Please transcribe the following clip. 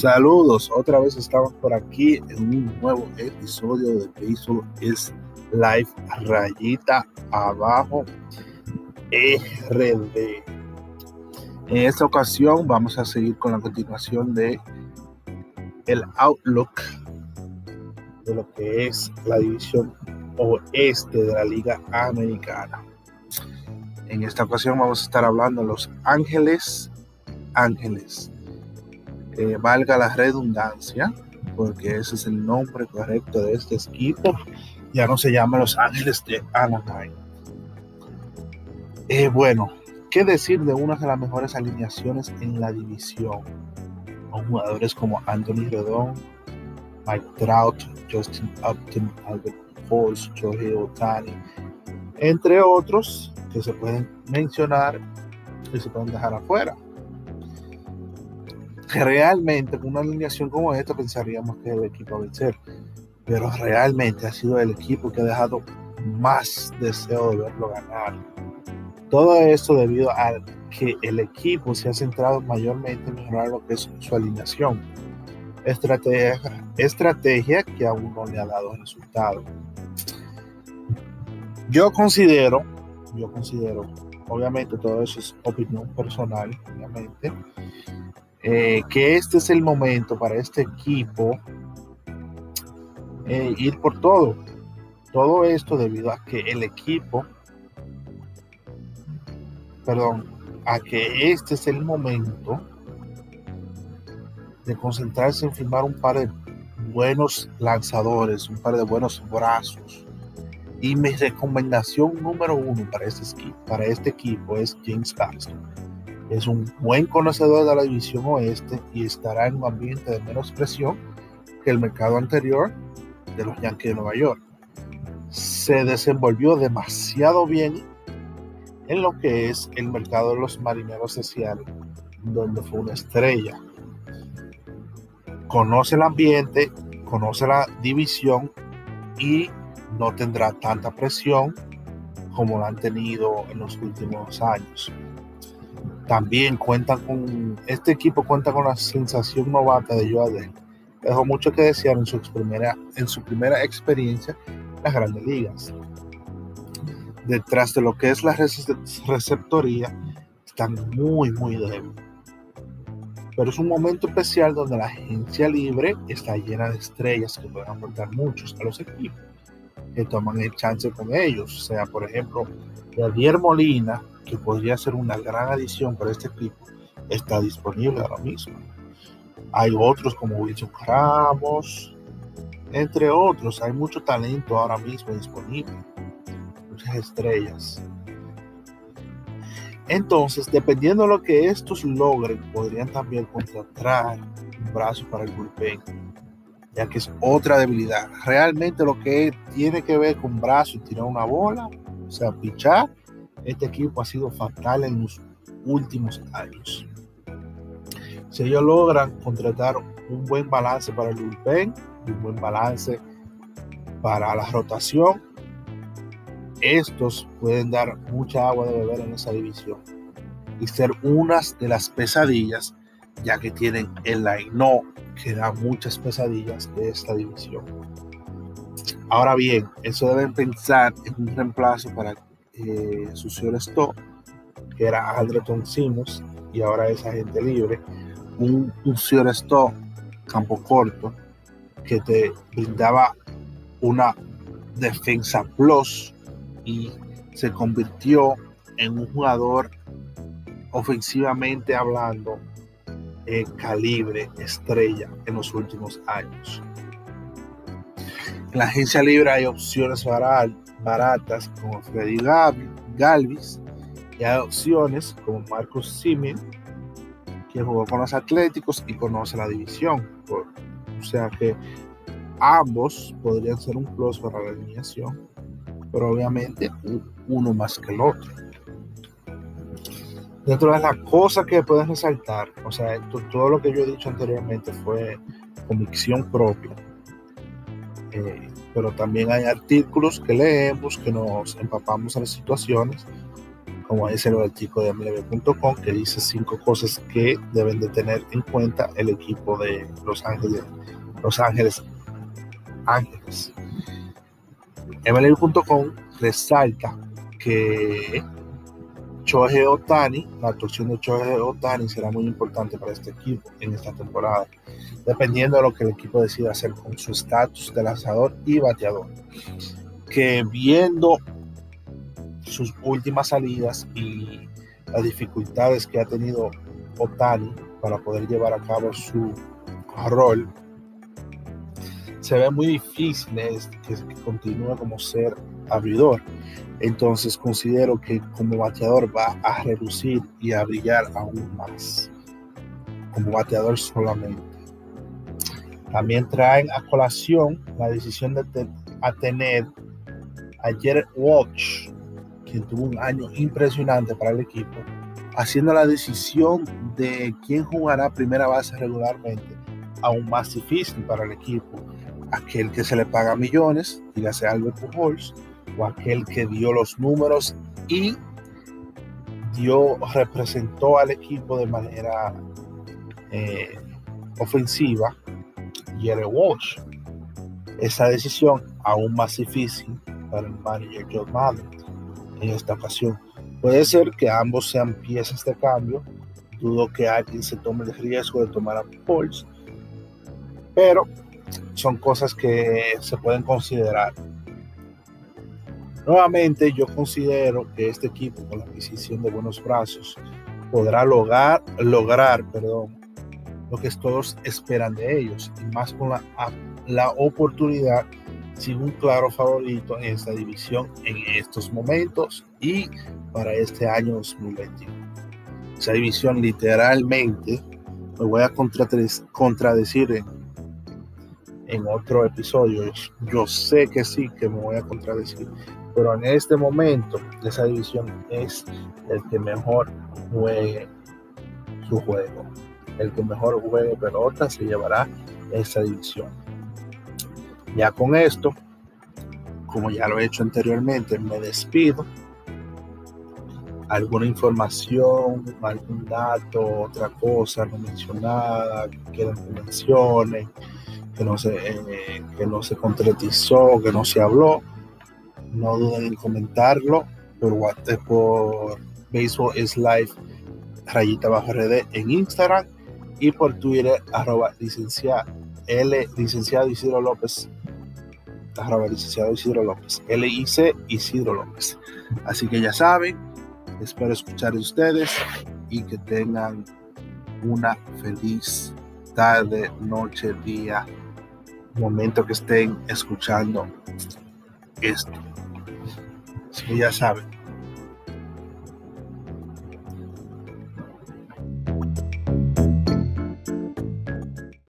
Saludos, otra vez estamos por aquí en un nuevo episodio de Baseball es Live Rayita Abajo RD. En esta ocasión vamos a seguir con la continuación de el outlook de lo que es la división oeste de la Liga Americana. En esta ocasión vamos a estar hablando de Los Ángeles Ángeles eh, valga la redundancia, porque ese es el nombre correcto de este equipo, ya no se llama Los Ángeles de Anaheim. Eh, bueno, ¿qué decir de una de las mejores alineaciones en la división? Con jugadores como Anthony Redón, Mike Trout, Justin Upton, Albert Pujols, Joey Otani, entre otros que se pueden mencionar y se pueden dejar afuera realmente con una alineación como esta pensaríamos que el equipo a vencer, pero realmente ha sido el equipo que ha dejado más deseo de verlo ganar. Todo esto debido a que el equipo se ha centrado mayormente en mejorar lo que es su alineación. Estrategia, estrategia que aún no le ha dado resultado. Yo considero, yo considero, obviamente todo eso es opinión personal, obviamente, eh, que este es el momento para este equipo eh, ir por todo. Todo esto debido a que el equipo, perdón, a que este es el momento de concentrarse en firmar un par de buenos lanzadores, un par de buenos brazos. Y mi recomendación número uno para este, para este equipo es James Paxton es un buen conocedor de la división oeste y estará en un ambiente de menos presión que el mercado anterior de los Yankees de Nueva York. Se desenvolvió demasiado bien en lo que es el mercado de los marineros de Seattle, donde fue una estrella. Conoce el ambiente, conoce la división y no tendrá tanta presión como la han tenido en los últimos años. También cuenta con, este equipo cuenta con la sensación novata de Joe Dejó mucho que desear en su primera, en su primera experiencia en las grandes ligas. Detrás de lo que es la receptoría, están muy, muy débil. Pero es un momento especial donde la agencia libre está llena de estrellas que pueden aportar muchos a los equipos que toman el chance con ellos. O sea, por ejemplo, Javier Molina, que podría ser una gran adición para este equipo, está disponible ahora mismo. Hay otros como Wilson Ramos, entre otros. Hay mucho talento ahora mismo disponible. Muchas estrellas. Entonces, dependiendo de lo que estos logren, podrían también contratar un brazo para el bullpen, ya que es otra debilidad. Realmente lo que tiene que ver con brazo y tirar una bola, o sea, pichar, este equipo ha sido fatal en los últimos años. Si ellos logran contratar un buen balance para el bullpen, un buen balance para la rotación, estos pueden dar mucha agua de beber en esa división y ser unas de las pesadillas, ya que tienen el line no que da muchas pesadillas de esta división. Ahora bien, eso deben pensar en un reemplazo para eh, su Stop, que era Aldreton Simos, y ahora es agente libre. Un, un Stop campo corto que te brindaba una defensa plus y se convirtió en un jugador ofensivamente hablando eh, calibre estrella en los últimos años. La agencia libre hay opciones baratas como Freddy Galvis y hay opciones como Marcos Simen, que jugó con los Atléticos y conoce la división. o sea que ambos podrían ser un plus para la alineación, pero obviamente uno más que el otro. Dentro de las cosas que pueden resaltar, o sea, todo lo que yo he dicho anteriormente fue convicción propia. Eh, pero también hay artículos que leemos, que nos empapamos en las situaciones, como es el artículo de MLB.com, que dice cinco cosas que deben de tener en cuenta el equipo de Los Ángeles. Los Ángeles Ángeles. MLB.com resalta que Choje Otani, la actuación de Choje Otani será muy importante para este equipo en esta temporada, dependiendo de lo que el equipo decida hacer con su estatus de lanzador y bateador. Que viendo sus últimas salidas y las dificultades que ha tenido Otani para poder llevar a cabo su rol, se ve muy difícil que, continúe como ser abridor. Entonces considero que como bateador va a reducir y a brillar aún más. Como bateador solamente. También traen a colación la decisión de tener a Jared Walsh quien tuvo un año impresionante para el equipo, haciendo la decisión de quién jugará primera base regularmente aún más difícil para el equipo. Aquel que se le paga millones, dígase Albert Pujols, aquel que dio los números y dio, representó al equipo de manera eh, ofensiva, Jerry Walsh. Esa decisión aún más difícil para el manager John Madden en esta ocasión. Puede ser que ambos sean piezas de cambio. Dudo que alguien se tome el riesgo de tomar a Pauls, pero son cosas que se pueden considerar. Nuevamente, yo considero que este equipo, con la adquisición de buenos brazos, podrá lograr, lograr perdón, lo que todos esperan de ellos, y más con la, la oportunidad sin un claro favorito en esta división en estos momentos y para este año 2021. Esa división literalmente, me voy a contradecir en, en otro episodio, yo sé que sí que me voy a contradecir, pero en este momento esa división es el que mejor juegue su juego. El que mejor juegue pelota se llevará esa división. Ya con esto, como ya lo he hecho anteriormente, me despido. Alguna información, algún dato, otra cosa no mencionada, que quieran que mencione, que no se, eh, que no se concretizó, que no se habló, no duden en comentarlo por WhatsApp, por Baseball is Live, rayita bajo RD en Instagram y por Twitter, arroba licenciado, L, licenciado Isidro López arroba licenciado Isidro López, LIC Isidro López. Así que ya saben, espero escuchar de ustedes y que tengan una feliz tarde, noche, día, momento que estén escuchando esto. Que ya saben,